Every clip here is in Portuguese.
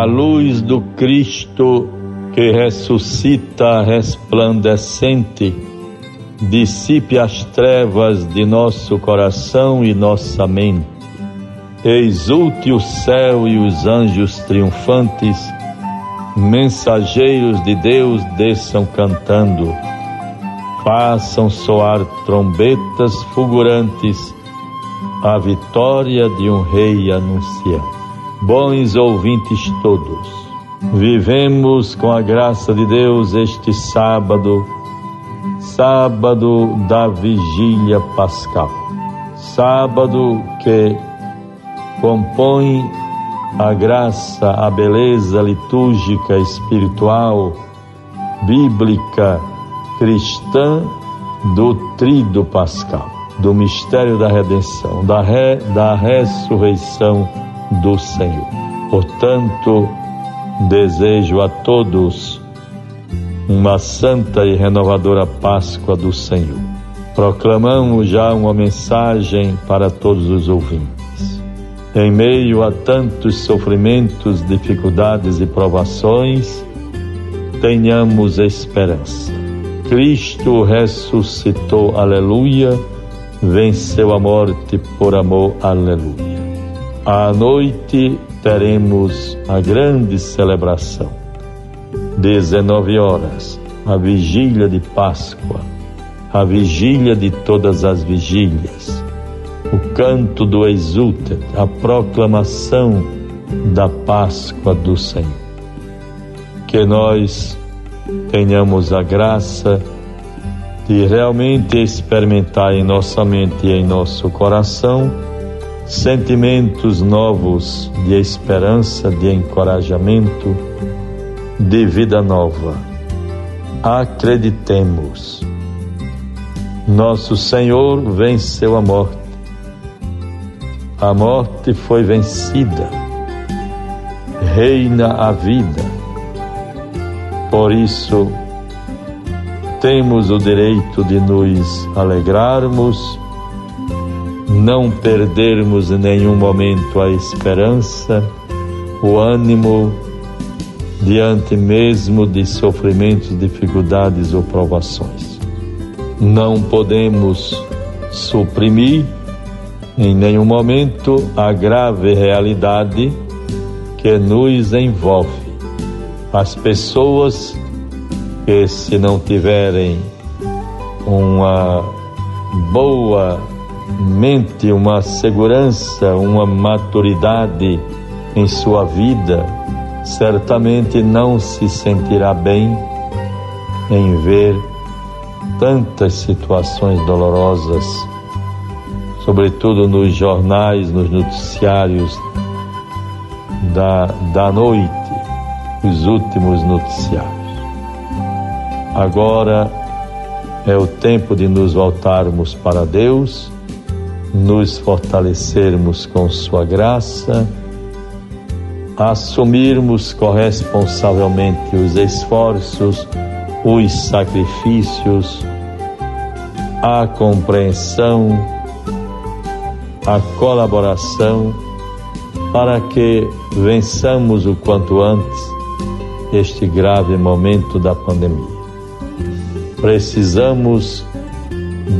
a luz do Cristo que ressuscita resplandecente, dissipe as trevas de nosso coração e nossa mente. Exulte o céu e os anjos triunfantes, mensageiros de Deus desçam cantando, façam soar trombetas fulgurantes, a vitória de um rei anunciando. Bons ouvintes todos, vivemos com a graça de Deus este sábado, sábado da vigília pascal, sábado que compõe a graça, a beleza litúrgica, espiritual, bíblica, cristã do trido pascal, do mistério da redenção, da, re, da ressurreição do Senhor. Portanto, desejo a todos uma santa e renovadora Páscoa do Senhor. Proclamamos já uma mensagem para todos os ouvintes. Em meio a tantos sofrimentos, dificuldades e provações, tenhamos esperança. Cristo ressuscitou, aleluia, venceu a morte por amor, aleluia. À noite teremos a grande celebração. 19 horas, a vigília de Páscoa, a vigília de todas as vigílias, o canto do exultet, a proclamação da Páscoa do Senhor. Que nós tenhamos a graça de realmente experimentar em nossa mente e em nosso coração sentimentos novos de esperança, de encorajamento, de vida nova. Acreditemos. Nosso Senhor venceu a morte. A morte foi vencida. Reina a vida. Por isso, temos o direito de nos alegrarmos não perdermos em nenhum momento a esperança, o ânimo diante mesmo de sofrimentos, dificuldades ou provações. Não podemos suprimir em nenhum momento a grave realidade que nos envolve. As pessoas que, se não tiverem uma boa mente, uma segurança, uma maturidade em sua vida, certamente não se sentirá bem em ver tantas situações dolorosas, sobretudo nos jornais, nos noticiários da, da noite, os últimos noticiários. Agora é o tempo de nos voltarmos para Deus nos fortalecermos com Sua graça, assumirmos corresponsavelmente os esforços, os sacrifícios, a compreensão, a colaboração, para que vençamos o quanto antes este grave momento da pandemia. Precisamos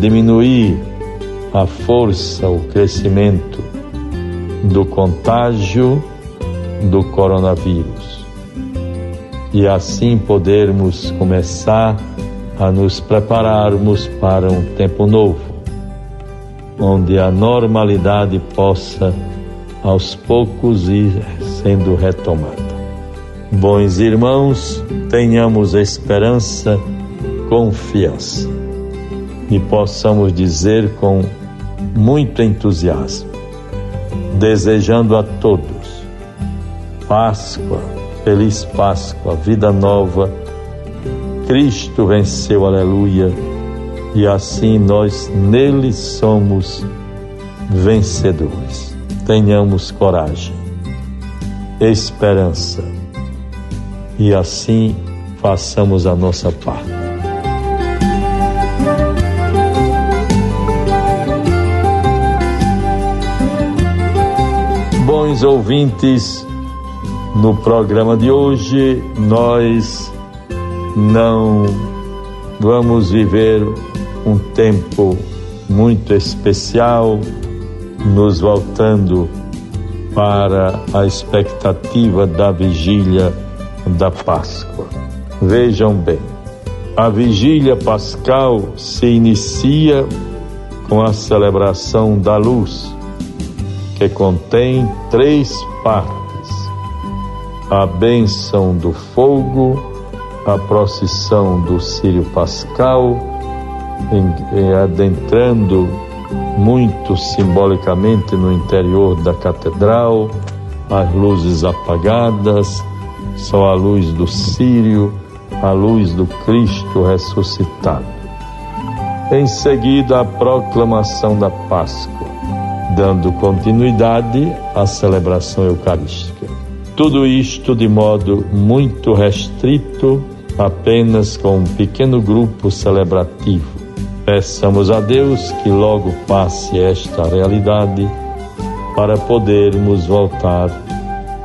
diminuir a força, o crescimento do contágio do coronavírus e assim podermos começar a nos prepararmos para um tempo novo, onde a normalidade possa aos poucos ir sendo retomada. Bons irmãos, tenhamos esperança, confiança e possamos dizer com muito entusiasmo, desejando a todos Páscoa, feliz Páscoa, vida nova. Cristo venceu, aleluia, e assim nós nele somos vencedores. Tenhamos coragem, esperança e assim façamos a nossa parte. Bons ouvintes, No programa de hoje, nós não vamos viver um tempo muito especial, nos voltando para a expectativa da vigília da Páscoa. Vejam bem, a vigília pascal se inicia com a celebração da luz, que contém três partes: a bênção do fogo, a procissão do Sírio Pascal, em, adentrando muito simbolicamente no interior da catedral, as luzes apagadas, só a luz do Sírio, a luz do Cristo ressuscitado. Em seguida, a proclamação da Páscoa, dando continuidade à celebração eucarística. Tudo isto de modo muito restrito, apenas com um pequeno grupo celebrativo. Peçamos a Deus que logo passe esta realidade para podermos voltar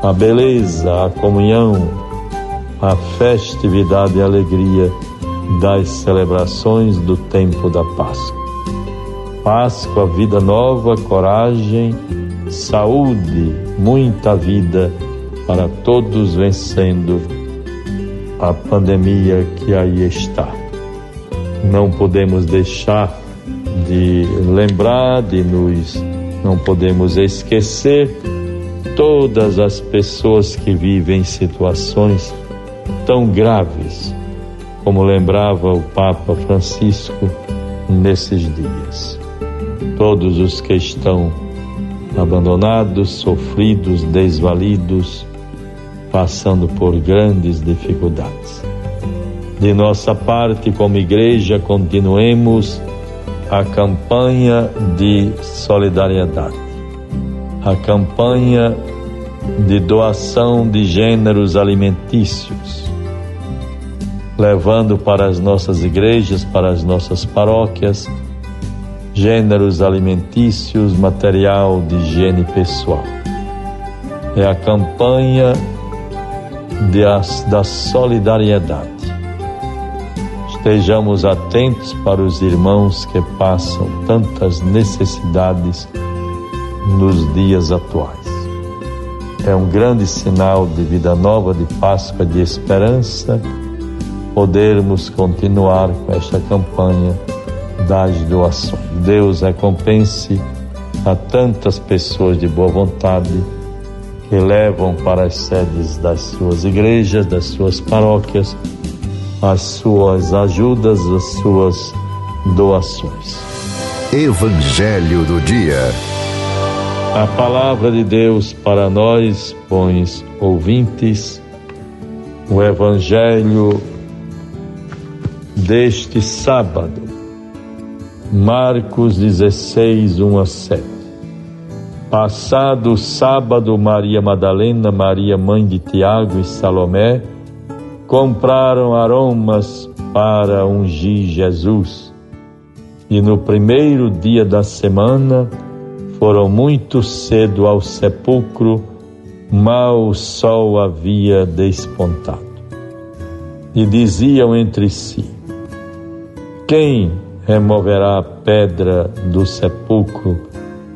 à beleza, à comunhão, à festividade e alegria das celebrações do tempo da Páscoa. Páscoa, vida nova, coragem, saúde, muita vida para todos vencendo a pandemia que aí está. Não podemos deixar de lembrar, de nos não podemos esquecer todas as pessoas que vivem situações tão graves, como lembrava o Papa Francisco nesses dias. Todos os que estão abandonados, sofridos, desvalidos, passando por grandes dificuldades. De nossa parte, como igreja, continuemos a campanha de solidariedade, a campanha de doação de gêneros alimentícios, levando para as nossas igrejas, para as nossas paróquias, gêneros alimentícios, material de higiene pessoal. É a campanha de, da solidariedade. Estejamos atentos para os irmãos que passam tantas necessidades nos dias atuais. É um grande sinal de vida nova, de Páscoa, de esperança, podermos continuar com esta campanha das doações. Deus recompense a tantas pessoas de boa vontade que levam para as sedes das suas igrejas, das suas paróquias, as suas ajudas, as suas doações. Evangelho do Dia. A palavra de Deus para nós, bons ouvintes, o Evangelho deste sábado, Marcos 16, 1 a 7. Passado sábado, Maria Madalena, Maria mãe de Tiago e Salomé compraram aromas para ungir Jesus. E no primeiro dia da semana foram muito cedo ao sepulcro, mal o sol havia despontado. E diziam entre si: Quem removerá a pedra do sepulcro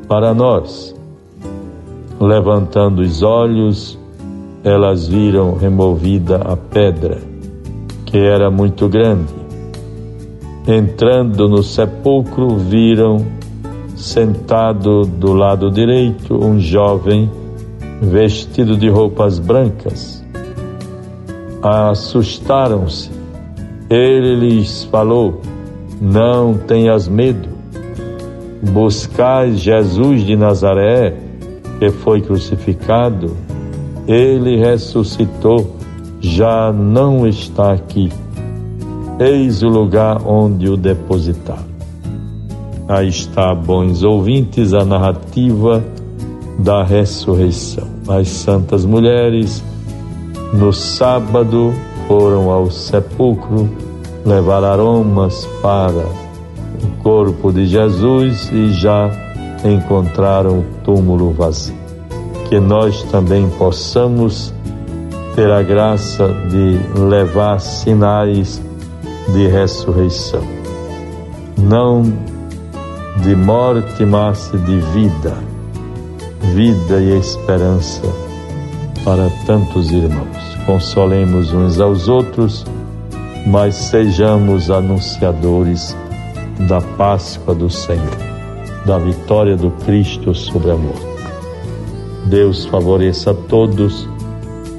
para nós? Levantando os olhos, elas viram removida a pedra, que era muito grande. Entrando no sepulcro, viram sentado do lado direito um jovem vestido de roupas brancas. Assustaram-se. Ele lhes falou: Não tenhas medo. Buscais Jesus de Nazaré que foi crucificado, ele ressuscitou, já não está aqui. Eis o lugar onde o depositaram. Aí está, bons ouvintes, a narrativa da ressurreição. As santas mulheres, no sábado, foram ao sepulcro levar aromas para o corpo de Jesus e já encontraram o túmulo vazio. Que nós também possamos ter a graça de levar sinais de ressurreição. Não de morte, mas de vida, vida e esperança para tantos irmãos. Consolemos uns aos outros, mas sejamos anunciadores da Páscoa do Senhor, da vitória do Cristo sobre a morte. Deus favoreça a todos,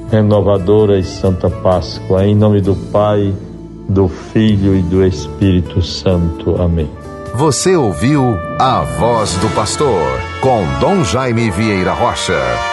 renovadora e santa Páscoa, em nome do Pai, do Filho e do Espírito Santo. Amém. Você ouviu a voz do pastor com Dom Jaime Vieira Rocha.